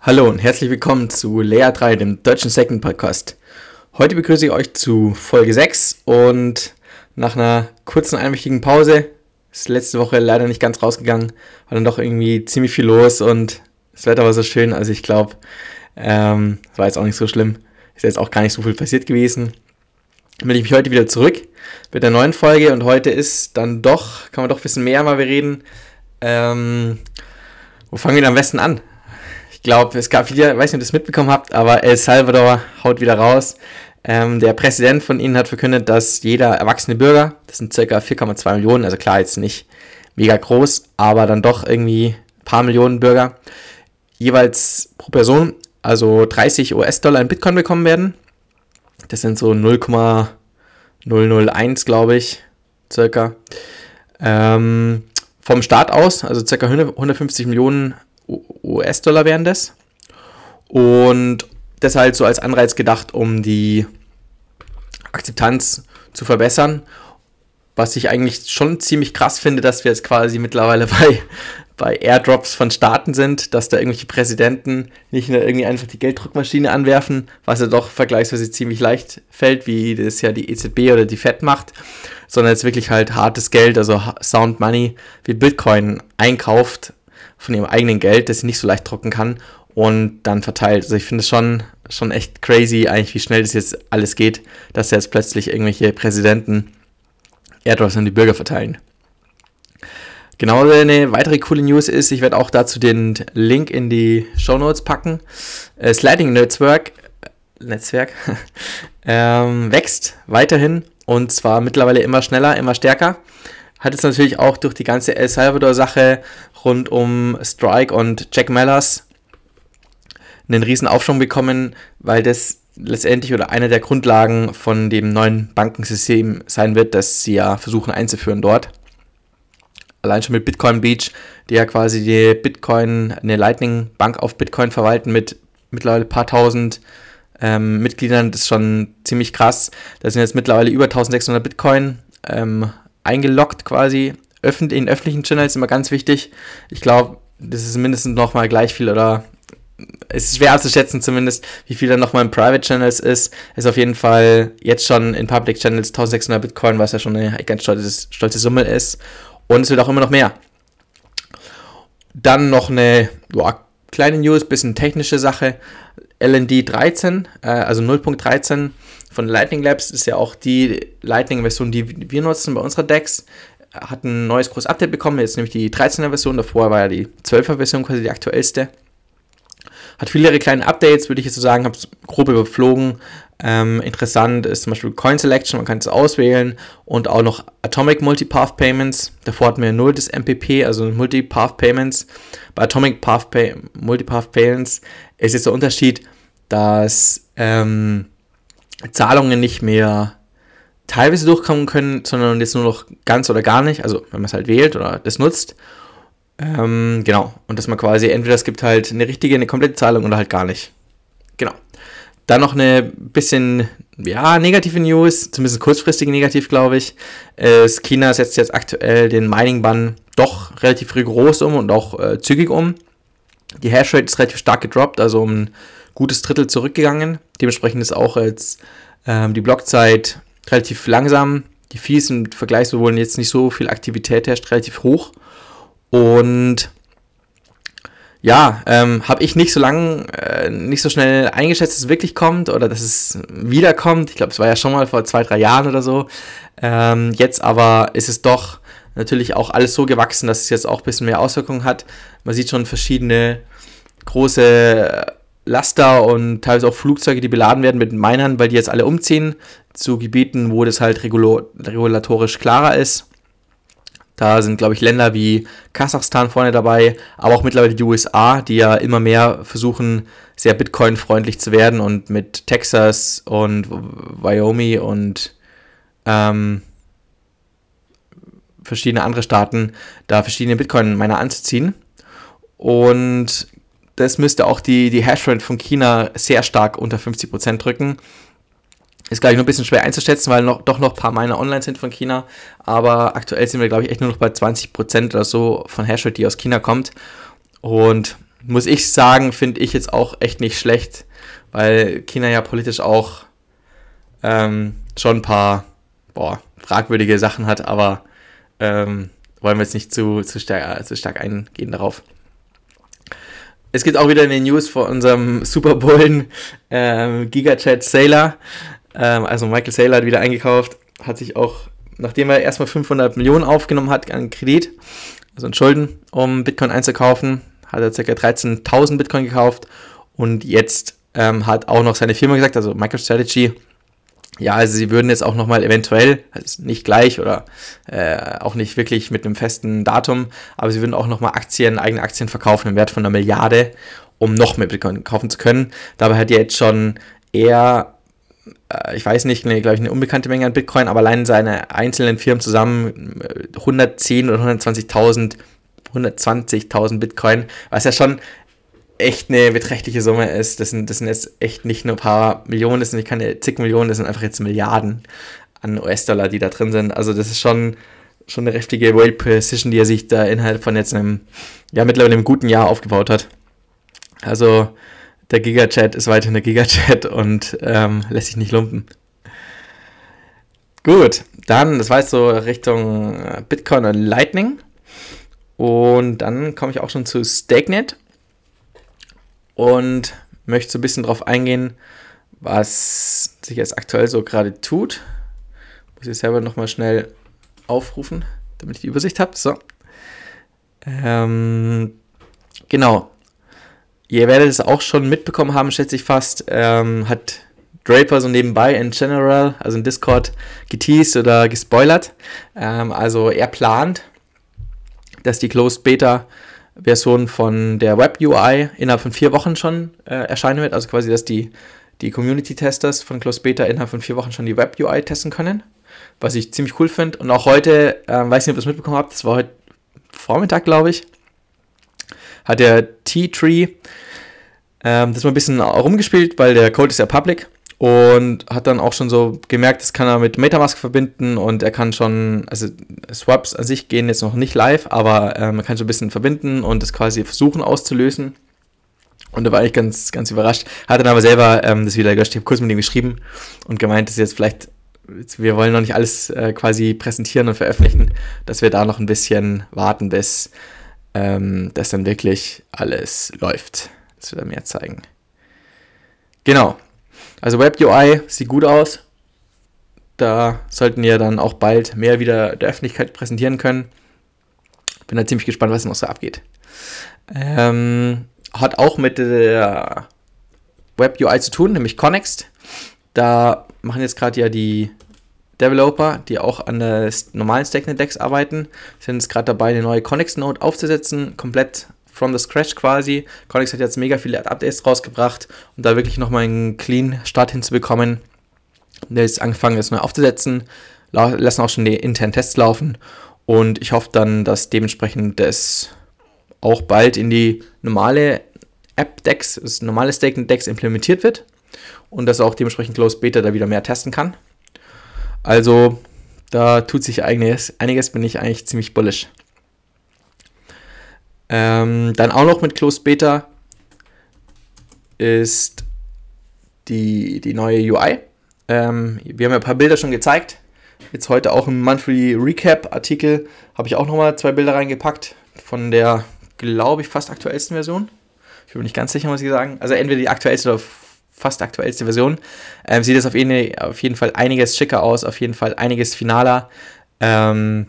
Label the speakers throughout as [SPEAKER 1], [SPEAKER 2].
[SPEAKER 1] Hallo und herzlich willkommen zu Lea 3, dem deutschen Second Podcast. Heute begrüße ich euch zu Folge 6 und nach einer kurzen einwöchigen Pause ist letzte Woche leider nicht ganz rausgegangen, war dann doch irgendwie ziemlich viel los und das Wetter war so schön, also ich glaube, ähm, war jetzt auch nicht so schlimm. Ist jetzt auch gar nicht so viel passiert gewesen. Bin ich mich heute wieder zurück mit der neuen Folge und heute ist dann doch, kann man doch ein bisschen mehr mal reden. Ähm, wo fangen wir denn am besten an? Ich glaube, es gab wieder, ich weiß nicht, ob ihr das mitbekommen habt, aber El Salvador haut wieder raus. Ähm, der Präsident von ihnen hat verkündet, dass jeder erwachsene Bürger, das sind circa 4,2 Millionen, also klar jetzt nicht mega groß, aber dann doch irgendwie ein paar Millionen Bürger, jeweils pro Person, also 30 US-Dollar in Bitcoin bekommen werden. Das sind so 0,001, glaube ich, circa. Ähm, vom Staat aus, also circa 150 Millionen US-Dollar wären das. Und das halt so als Anreiz gedacht, um die Akzeptanz zu verbessern. Was ich eigentlich schon ziemlich krass finde, dass wir jetzt quasi mittlerweile bei, bei Airdrops von Staaten sind, dass da irgendwelche Präsidenten nicht nur irgendwie einfach die Gelddruckmaschine anwerfen, was ja doch vergleichsweise ziemlich leicht fällt, wie das ja die EZB oder die Fed macht, sondern jetzt wirklich halt hartes Geld, also Sound Money, wie Bitcoin einkauft von ihrem eigenen Geld, das sie nicht so leicht drucken kann und dann verteilt. Also ich finde es schon, schon echt crazy, eigentlich, wie schnell das jetzt alles geht, dass jetzt plötzlich irgendwelche Präsidenten Airdrops an die Bürger verteilen. Genau eine weitere coole News ist, ich werde auch dazu den Link in die Show Notes packen. Äh, Sliding Netzwerk, Netzwerk ähm, wächst weiterhin und zwar mittlerweile immer schneller, immer stärker. Hat es natürlich auch durch die ganze El Salvador-Sache rund um Strike und Jack Mellers einen riesen Aufschwung bekommen, weil das letztendlich oder eine der Grundlagen von dem neuen Bankensystem sein wird, das sie ja versuchen einzuführen dort. Allein schon mit Bitcoin Beach, die ja quasi die Bitcoin, eine Lightning Bank auf Bitcoin verwalten mit mittlerweile ein paar tausend ähm, Mitgliedern, das ist schon ziemlich krass. Da sind jetzt mittlerweile über 1600 Bitcoin ähm, eingeloggt quasi. Öffent in öffentlichen Channels immer ganz wichtig. Ich glaube, das ist mindestens nochmal gleich viel oder es ist schwer abzuschätzen zumindest, wie viel dann nochmal in Private Channels ist. Ist auf jeden Fall jetzt schon in Public Channels 1600 Bitcoin, was ja schon eine ganz stolze, stolze Summe ist. Und es wird auch immer noch mehr. Dann noch eine boah, kleine News, bisschen technische Sache. LND 13, äh, also 0.13 von Lightning Labs ist ja auch die Lightning-Version, die wir nutzen bei unserer Decks. Hat ein neues großes Update bekommen, jetzt nämlich die 13er Version, davor war ja die 12er Version quasi die aktuellste. Hat viele kleine Updates, würde ich jetzt so sagen, habe es grob überflogen. Ähm, interessant ist zum Beispiel Coin Selection, man kann es auswählen und auch noch Atomic Multipath Payments. Davor hatten wir nur das MPP, also Multipath Payments. Bei Atomic Path Pay Multipath Payments ist jetzt der Unterschied, dass ähm, Zahlungen nicht mehr teilweise durchkommen können, sondern jetzt nur noch ganz oder gar nicht, also wenn man es halt wählt oder das nutzt. Ähm, genau. Und dass man quasi entweder es gibt halt eine richtige, eine komplette Zahlung oder halt gar nicht. Genau. Dann noch eine bisschen, ja, negative News, zumindest kurzfristig negativ, glaube ich. Ist China setzt jetzt aktuell den Mining-Bann doch relativ rigoros um und auch äh, zügig um. Die Hashrate ist relativ stark gedroppt, also um ein gutes Drittel zurückgegangen. Dementsprechend ist auch jetzt ähm, die Blockzeit relativ langsam. Die Fees sind vergleichsweise jetzt nicht so viel Aktivität herrscht, relativ hoch. Und ja, ähm, habe ich nicht so lange, äh, nicht so schnell eingeschätzt, dass es wirklich kommt oder dass es wiederkommt. Ich glaube, es war ja schon mal vor zwei, drei Jahren oder so. Ähm, jetzt aber ist es doch natürlich auch alles so gewachsen, dass es jetzt auch ein bisschen mehr Auswirkungen hat. Man sieht schon verschiedene große Laster und teilweise auch Flugzeuge, die beladen werden mit Minern, weil die jetzt alle umziehen zu Gebieten, wo das halt regulatorisch klarer ist. Da sind, glaube ich, Länder wie Kasachstan vorne dabei, aber auch mittlerweile die USA, die ja immer mehr versuchen, sehr Bitcoin-freundlich zu werden und mit Texas und Wyoming und ähm, verschiedene andere Staaten da verschiedene Bitcoin-Miner anzuziehen. Und das müsste auch die, die Hashrate von China sehr stark unter 50% drücken. Ist, glaube ich, nur ein bisschen schwer einzuschätzen, weil noch, doch noch ein paar Miner online sind von China. Aber aktuell sind wir, glaube ich, echt nur noch bei 20% oder so von Hashrate, die aus China kommt. Und muss ich sagen, finde ich jetzt auch echt nicht schlecht, weil China ja politisch auch ähm, schon ein paar boah, fragwürdige Sachen hat, aber ähm, wollen wir jetzt nicht zu, zu, stark, zu stark eingehen darauf. Es gibt auch wieder eine News von unserem Super ähm, Gigachat Sailor. Ähm, also Michael Saylor hat wieder eingekauft, hat sich auch, nachdem er erstmal 500 Millionen aufgenommen hat an Kredit, also an Schulden, um Bitcoin einzukaufen, hat er ca. 13.000 Bitcoin gekauft und jetzt ähm, hat auch noch seine Firma gesagt, also MicroStrategy, ja, also sie würden jetzt auch nochmal eventuell, also nicht gleich oder äh, auch nicht wirklich mit einem festen Datum, aber sie würden auch nochmal Aktien, eigene Aktien verkaufen im Wert von einer Milliarde, um noch mehr Bitcoin kaufen zu können. Dabei hat er jetzt schon eher ich weiß nicht, eine, glaube ich, eine unbekannte Menge an Bitcoin, aber allein seine einzelnen Firmen zusammen 110 äh, oder 120.000 120.000 Bitcoin, was ja schon echt eine beträchtliche Summe ist. Das sind, das sind jetzt echt nicht nur ein paar Millionen, das sind nicht keine zig Millionen, das sind einfach jetzt Milliarden an US-Dollar, die da drin sind. Also das ist schon, schon eine heftige World Precision, die er sich da innerhalb von jetzt einem, ja mittlerweile einem guten Jahr aufgebaut hat. Also der Gigachat ist weiterhin der Gigachat und ähm, lässt sich nicht lumpen. Gut, dann, das war jetzt so Richtung äh, Bitcoin und Lightning. Und dann komme ich auch schon zu StakeNet und möchte so ein bisschen drauf eingehen, was sich jetzt aktuell so gerade tut. Muss ich selber nochmal schnell aufrufen, damit ich die Übersicht habe. So. Ähm, genau. Ihr werdet es auch schon mitbekommen haben, schätze ich fast, ähm, hat Draper so nebenbei in General, also in Discord, geteased oder gespoilert. Ähm, also er plant, dass die Closed Beta Version von der Web UI innerhalb von vier Wochen schon äh, erscheinen wird. Also quasi, dass die, die Community-Testers von Closed Beta innerhalb von vier Wochen schon die Web UI testen können. Was ich ziemlich cool finde. Und auch heute, äh, weiß nicht, ob ihr es mitbekommen habt, das war heute Vormittag, glaube ich, hat der T-Tree ähm, das mal ein bisschen rumgespielt, weil der Code ist ja public und hat dann auch schon so gemerkt, das kann er mit Metamask verbinden und er kann schon, also Swaps an sich gehen jetzt noch nicht live, aber äh, man kann schon ein bisschen verbinden und das quasi versuchen auszulösen. Und da war ich ganz, ganz überrascht. Hat dann aber selber ähm, das wieder gelöscht. Ich habe kurz mit ihm geschrieben und gemeint, dass jetzt vielleicht, wir wollen noch nicht alles äh, quasi präsentieren und veröffentlichen, dass wir da noch ein bisschen warten, bis ähm, das dann wirklich alles läuft. Das wird er mehr zeigen. Genau. Also Web UI sieht gut aus. Da sollten wir dann auch bald mehr wieder der Öffentlichkeit präsentieren können. Bin da ziemlich gespannt, was noch so abgeht. Ähm, hat auch mit der Web UI zu tun, nämlich Connext. Da machen jetzt gerade ja die Developer, die auch an der normalen StackNet-Decks arbeiten, sind jetzt gerade dabei, eine neue Connext-Node aufzusetzen, komplett from the scratch quasi. Connex hat jetzt mega viele Updates rausgebracht, um da wirklich nochmal einen clean Start hinzubekommen. Der ist angefangen, das neu aufzusetzen, lassen auch schon die internen Tests laufen und ich hoffe dann, dass dementsprechend das auch bald in die normale App-Decks, das normale Staking-Decks implementiert wird und dass auch dementsprechend Closed Beta da wieder mehr testen kann. Also da tut sich einiges, einiges bin ich eigentlich ziemlich bullish. Ähm, dann auch noch mit Closed Beta ist die, die neue UI. Ähm, wir haben ja ein paar Bilder schon gezeigt. Jetzt heute auch im Monthly Recap Artikel habe ich auch nochmal zwei Bilder reingepackt von der, glaube ich, fast aktuellsten Version. Ich bin mir nicht ganz sicher, muss ich sagen. Also entweder die aktuellste oder fast aktuellste Version. Ähm, sieht es auf jeden, auf jeden Fall einiges schicker aus, auf jeden Fall einiges finaler. Ähm,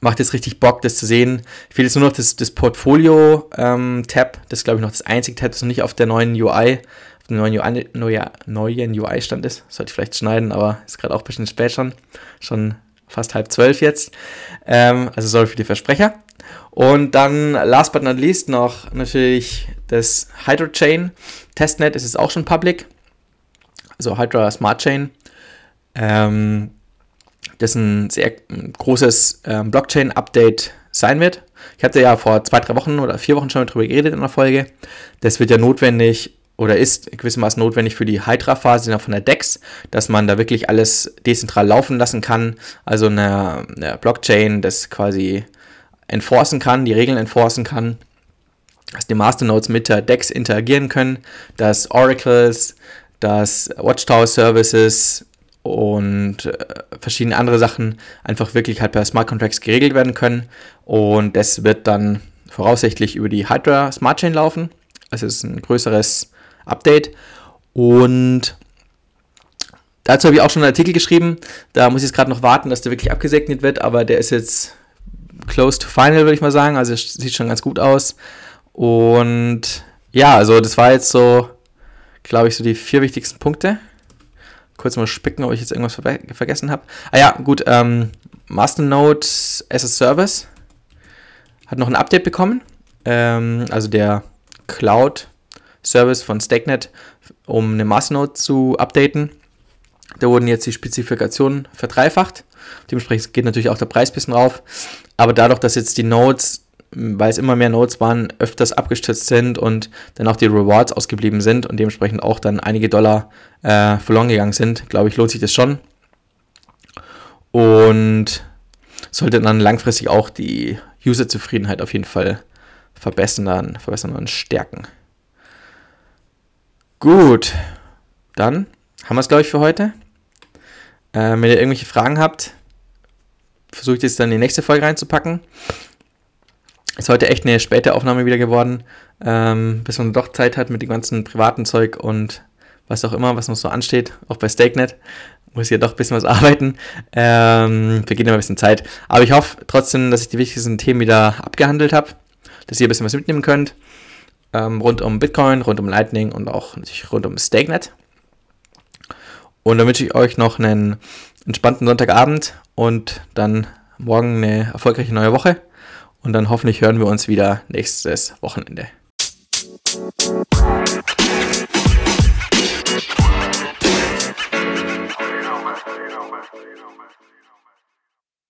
[SPEAKER 1] macht jetzt richtig Bock, das zu sehen. Will jetzt nur noch das, das Portfolio-Tab. Ähm, das ist, glaube ich, noch das einzige Tab, das noch nicht auf der neuen UI, auf der neuen UI, neue, neuen UI stand ist. Sollte ich vielleicht schneiden, aber ist gerade auch ein bisschen spät schon. Schon fast halb zwölf jetzt. Ähm, also sorry für die Versprecher. Und dann, last but not least, noch natürlich das Hydrochain Testnet. ist auch schon public. Also Hydra Smart Chain. Ähm, das ein sehr großes ähm, Blockchain-Update sein wird. Ich hatte ja vor zwei, drei Wochen oder vier Wochen schon darüber geredet in der Folge. Das wird ja notwendig, oder ist gewissermaßen notwendig für die Hydra-Phase von der DEX, dass man da wirklich alles dezentral laufen lassen kann. Also eine, eine Blockchain, das quasi enforcen kann, die Regeln enforcen kann, dass die Masternodes mit der DEX interagieren können, dass Oracles, dass Watchtower Services und äh, verschiedene andere Sachen einfach wirklich halt per Smart Contracts geregelt werden können. Und das wird dann voraussichtlich über die Hydra Smart Chain laufen. Es ist ein größeres Update. Und dazu habe ich auch schon einen Artikel geschrieben. Da muss ich jetzt gerade noch warten, dass der wirklich abgesegnet wird, aber der ist jetzt close to final, würde ich mal sagen. Also es sieht schon ganz gut aus. Und ja, also das war jetzt so, glaube ich, so die vier wichtigsten Punkte. Kurz mal spicken, ob ich jetzt irgendwas ver vergessen habe. Ah ja, gut, ähm, Masternode as a Service hat noch ein Update bekommen. Ähm, also der Cloud Service von StakeNet, um eine Masternode zu updaten. Da wurden jetzt die Spezifikationen verdreifacht. Dementsprechend geht natürlich auch der Preis ein bisschen rauf. Aber dadurch, dass jetzt die Nodes, weil es immer mehr Nodes waren, öfters abgestürzt sind und dann auch die Rewards ausgeblieben sind und dementsprechend auch dann einige Dollar äh, verloren gegangen sind, glaube ich, lohnt sich das schon. Und sollte dann langfristig auch die User-Zufriedenheit auf jeden Fall verbessern, verbessern und stärken. Gut, dann haben wir es, glaube ich, für heute. Äh, wenn ihr irgendwelche Fragen habt, versuche ich das dann in die nächste Folge reinzupacken. Ist heute echt eine späte Aufnahme wieder geworden, ähm, bis man doch Zeit hat mit dem ganzen privaten Zeug und was auch immer, was noch so ansteht, auch bei StakeNet. Muss ja doch ein bisschen was arbeiten. Ähm, vergeht immer ein bisschen Zeit. Aber ich hoffe trotzdem, dass ich die wichtigsten Themen wieder abgehandelt habe, dass ihr ein bisschen was mitnehmen könnt ähm, rund um Bitcoin, rund um Lightning und auch natürlich rund um StakeNet. Und dann wünsche ich euch noch einen entspannten Sonntagabend und dann morgen eine erfolgreiche neue Woche. Und dann hoffentlich hören wir uns wieder nächstes Wochenende.